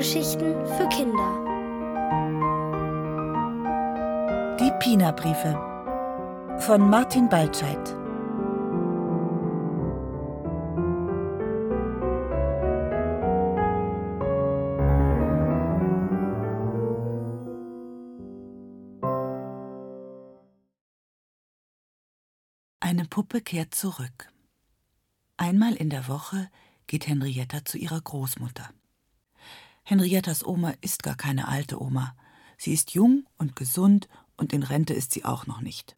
Hörgeschichten für Kinder. Die Pina-Briefe von Martin Baltscheid. Eine Puppe kehrt zurück. Einmal in der Woche geht Henrietta zu ihrer Großmutter. Henriettas Oma ist gar keine alte Oma. Sie ist jung und gesund und in Rente ist sie auch noch nicht.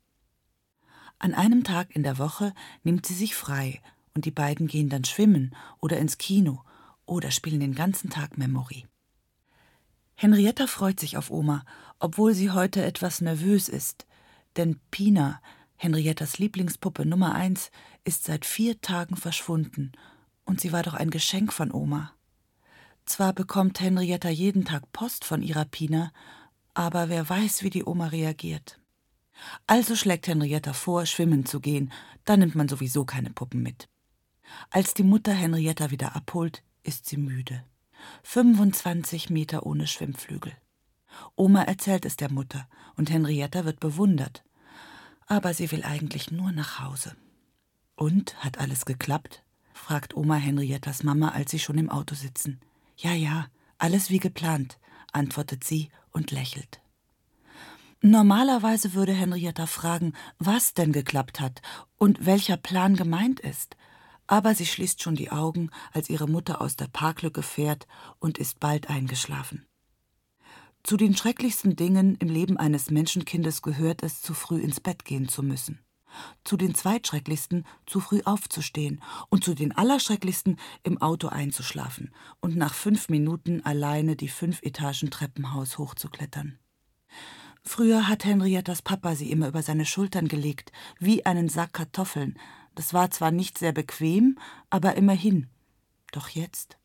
An einem Tag in der Woche nimmt sie sich frei und die beiden gehen dann schwimmen oder ins Kino oder spielen den ganzen Tag Memory. Henrietta freut sich auf Oma, obwohl sie heute etwas nervös ist, denn Pina, Henriettas Lieblingspuppe Nummer eins, ist seit vier Tagen verschwunden und sie war doch ein Geschenk von Oma. Zwar bekommt Henrietta jeden Tag Post von ihrer Pina, aber wer weiß, wie die Oma reagiert. Also schlägt Henrietta vor, schwimmen zu gehen, da nimmt man sowieso keine Puppen mit. Als die Mutter Henrietta wieder abholt, ist sie müde. 25 Meter ohne Schwimmflügel. Oma erzählt es der Mutter und Henrietta wird bewundert. Aber sie will eigentlich nur nach Hause. Und hat alles geklappt? fragt Oma Henriettas Mama, als sie schon im Auto sitzen. Ja, ja, alles wie geplant, antwortet sie und lächelt. Normalerweise würde Henrietta fragen, was denn geklappt hat und welcher Plan gemeint ist, aber sie schließt schon die Augen, als ihre Mutter aus der Parklücke fährt und ist bald eingeschlafen. Zu den schrecklichsten Dingen im Leben eines Menschenkindes gehört es, zu früh ins Bett gehen zu müssen zu den zweitschrecklichsten zu früh aufzustehen und zu den allerschrecklichsten im Auto einzuschlafen und nach fünf Minuten alleine die fünf Etagen Treppenhaus hochzuklettern. Früher hat Henriettas Papa sie immer über seine Schultern gelegt, wie einen Sack Kartoffeln. Das war zwar nicht sehr bequem, aber immerhin. Doch jetzt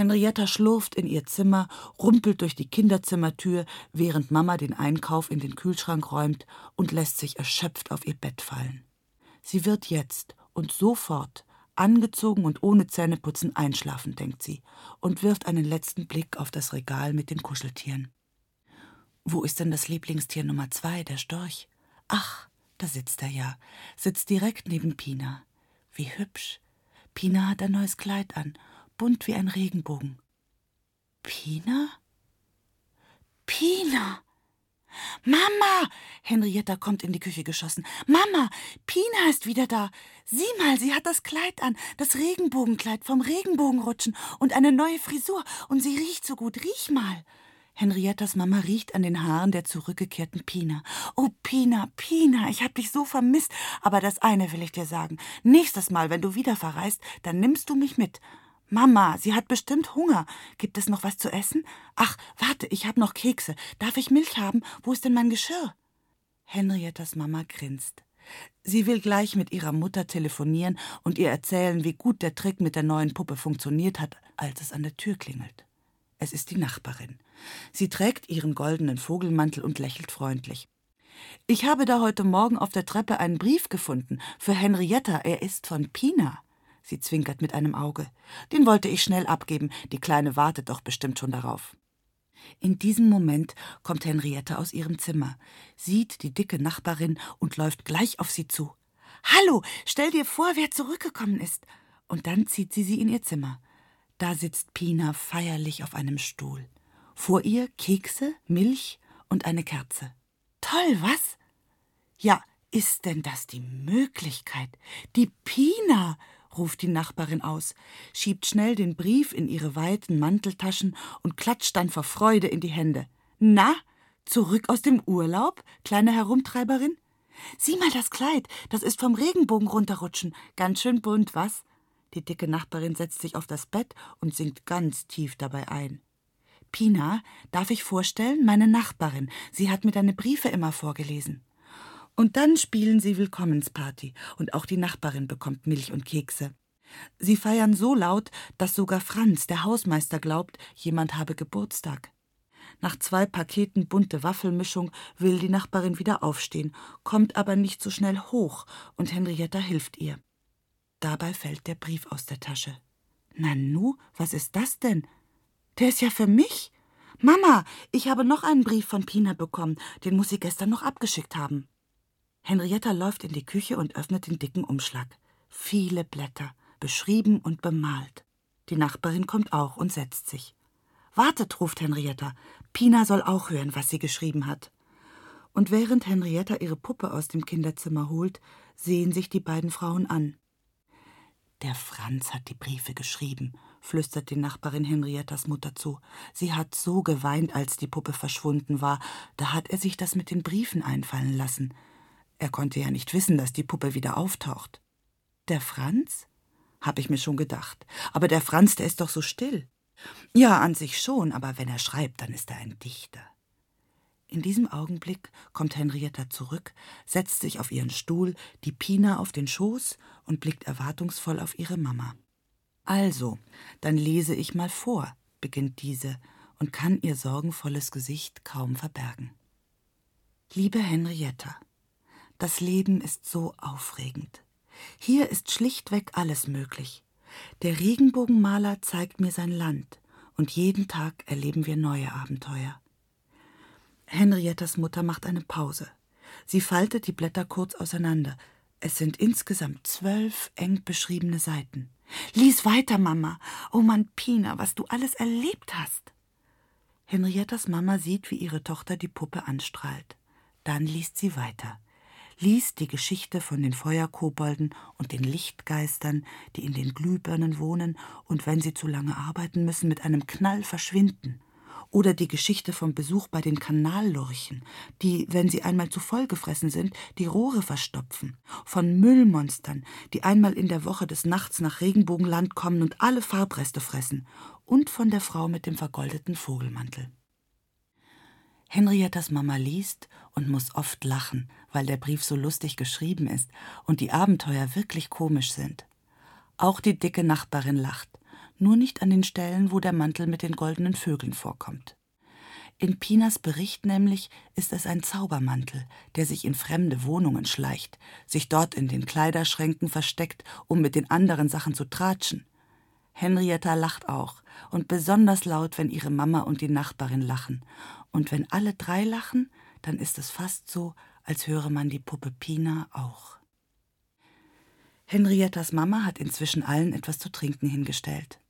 Henrietta schlurft in ihr Zimmer, rumpelt durch die Kinderzimmertür, während Mama den Einkauf in den Kühlschrank räumt und lässt sich erschöpft auf ihr Bett fallen. Sie wird jetzt und sofort, angezogen und ohne Zähneputzen, einschlafen, denkt sie, und wirft einen letzten Blick auf das Regal mit den Kuscheltieren. Wo ist denn das Lieblingstier Nummer zwei, der Storch? Ach, da sitzt er ja, sitzt direkt neben Pina. Wie hübsch. Pina hat ein neues Kleid an bunt wie ein Regenbogen. Pina? Pina! Mama! Henrietta kommt in die Küche geschossen. Mama, Pina ist wieder da. Sieh mal, sie hat das Kleid an, das Regenbogenkleid vom Regenbogenrutschen und eine neue Frisur. Und sie riecht so gut. Riech mal. Henriettas Mama riecht an den Haaren der zurückgekehrten Pina. Oh, Pina, Pina, ich hab dich so vermisst. Aber das eine will ich dir sagen. Nächstes Mal, wenn du wieder verreist, dann nimmst du mich mit. Mama, sie hat bestimmt Hunger. Gibt es noch was zu essen? Ach, warte, ich habe noch Kekse. Darf ich Milch haben? Wo ist denn mein Geschirr? Henriettas Mama grinst. Sie will gleich mit ihrer Mutter telefonieren und ihr erzählen, wie gut der Trick mit der neuen Puppe funktioniert hat, als es an der Tür klingelt. Es ist die Nachbarin. Sie trägt ihren goldenen Vogelmantel und lächelt freundlich. Ich habe da heute Morgen auf der Treppe einen Brief gefunden für Henrietta. Er ist von Pina. Sie zwinkert mit einem Auge. Den wollte ich schnell abgeben, die Kleine wartet doch bestimmt schon darauf. In diesem Moment kommt Henriette aus ihrem Zimmer, sieht die dicke Nachbarin und läuft gleich auf sie zu. Hallo, stell dir vor, wer zurückgekommen ist. Und dann zieht sie sie in ihr Zimmer. Da sitzt Pina feierlich auf einem Stuhl. Vor ihr Kekse, Milch und eine Kerze. Toll, was? Ja, ist denn das die Möglichkeit? Die Pina! Ruft die Nachbarin aus, schiebt schnell den Brief in ihre weiten Manteltaschen und klatscht dann vor Freude in die Hände. Na, zurück aus dem Urlaub, kleine Herumtreiberin? Sieh mal das Kleid, das ist vom Regenbogen runterrutschen. Ganz schön bunt, was? Die dicke Nachbarin setzt sich auf das Bett und sinkt ganz tief dabei ein. Pina, darf ich vorstellen, meine Nachbarin. Sie hat mir deine Briefe immer vorgelesen. Und dann spielen sie Willkommensparty und auch die Nachbarin bekommt Milch und Kekse. Sie feiern so laut, dass sogar Franz, der Hausmeister, glaubt, jemand habe Geburtstag. Nach zwei Paketen bunte Waffelmischung will die Nachbarin wieder aufstehen, kommt aber nicht so schnell hoch und Henrietta hilft ihr. Dabei fällt der Brief aus der Tasche. Nanu, was ist das denn? der ist ja für mich. Mama, ich habe noch einen Brief von Pina bekommen. Den muss sie gestern noch abgeschickt haben. Henrietta läuft in die Küche und öffnet den dicken Umschlag. Viele Blätter, beschrieben und bemalt. Die Nachbarin kommt auch und setzt sich. Wartet, ruft Henrietta. Pina soll auch hören, was sie geschrieben hat. Und während Henrietta ihre Puppe aus dem Kinderzimmer holt, sehen sich die beiden Frauen an. Der Franz hat die Briefe geschrieben, flüstert die Nachbarin Henriettas Mutter zu. Sie hat so geweint, als die Puppe verschwunden war. Da hat er sich das mit den Briefen einfallen lassen. Er konnte ja nicht wissen, dass die Puppe wieder auftaucht. Der Franz? Hab ich mir schon gedacht. Aber der Franz, der ist doch so still. Ja, an sich schon, aber wenn er schreibt, dann ist er ein Dichter. In diesem Augenblick kommt Henrietta zurück, setzt sich auf ihren Stuhl, die Pina auf den Schoß und blickt erwartungsvoll auf ihre Mama. Also, dann lese ich mal vor, beginnt diese und kann ihr sorgenvolles Gesicht kaum verbergen. Liebe Henrietta, das Leben ist so aufregend. Hier ist schlichtweg alles möglich. Der Regenbogenmaler zeigt mir sein Land, und jeden Tag erleben wir neue Abenteuer. Henriettas Mutter macht eine Pause. Sie faltet die Blätter kurz auseinander. Es sind insgesamt zwölf eng beschriebene Seiten. Lies weiter, Mama. Oh Mann, Pina, was du alles erlebt hast. Henriettas Mama sieht, wie ihre Tochter die Puppe anstrahlt. Dann liest sie weiter. Liest die Geschichte von den Feuerkobolden und den Lichtgeistern, die in den Glühbirnen wohnen und wenn sie zu lange arbeiten müssen, mit einem Knall verschwinden. Oder die Geschichte vom Besuch bei den Kanallurchen, die, wenn sie einmal zu voll gefressen sind, die Rohre verstopfen. Von Müllmonstern, die einmal in der Woche des Nachts nach Regenbogenland kommen und alle Farbreste fressen. Und von der Frau mit dem vergoldeten Vogelmantel. Henriettas Mama liest und muss oft lachen, weil der Brief so lustig geschrieben ist und die Abenteuer wirklich komisch sind. Auch die dicke Nachbarin lacht nur nicht an den Stellen, wo der Mantel mit den goldenen Vögeln vorkommt. In Pinas Bericht nämlich ist es ein Zaubermantel, der sich in fremde Wohnungen schleicht, sich dort in den Kleiderschränken versteckt, um mit den anderen Sachen zu tratschen. Henrietta lacht auch, und besonders laut, wenn ihre Mama und die Nachbarin lachen. Und wenn alle drei lachen, dann ist es fast so, als höre man die Puppe Pina auch. Henriettas Mama hat inzwischen allen etwas zu trinken hingestellt.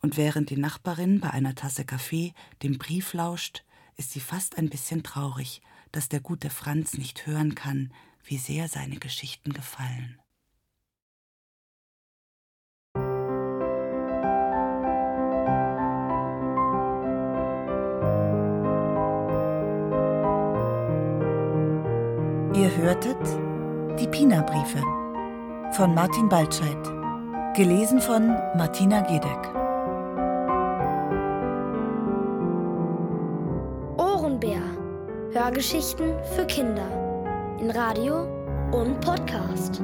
Und während die Nachbarin bei einer Tasse Kaffee dem Brief lauscht, ist sie fast ein bisschen traurig, dass der gute Franz nicht hören kann, wie sehr seine Geschichten gefallen. Hörtet die Pina-Briefe. Von Martin Baltscheid, gelesen von Martina Gedeck. Hörgeschichten für Kinder. In Radio und Podcast.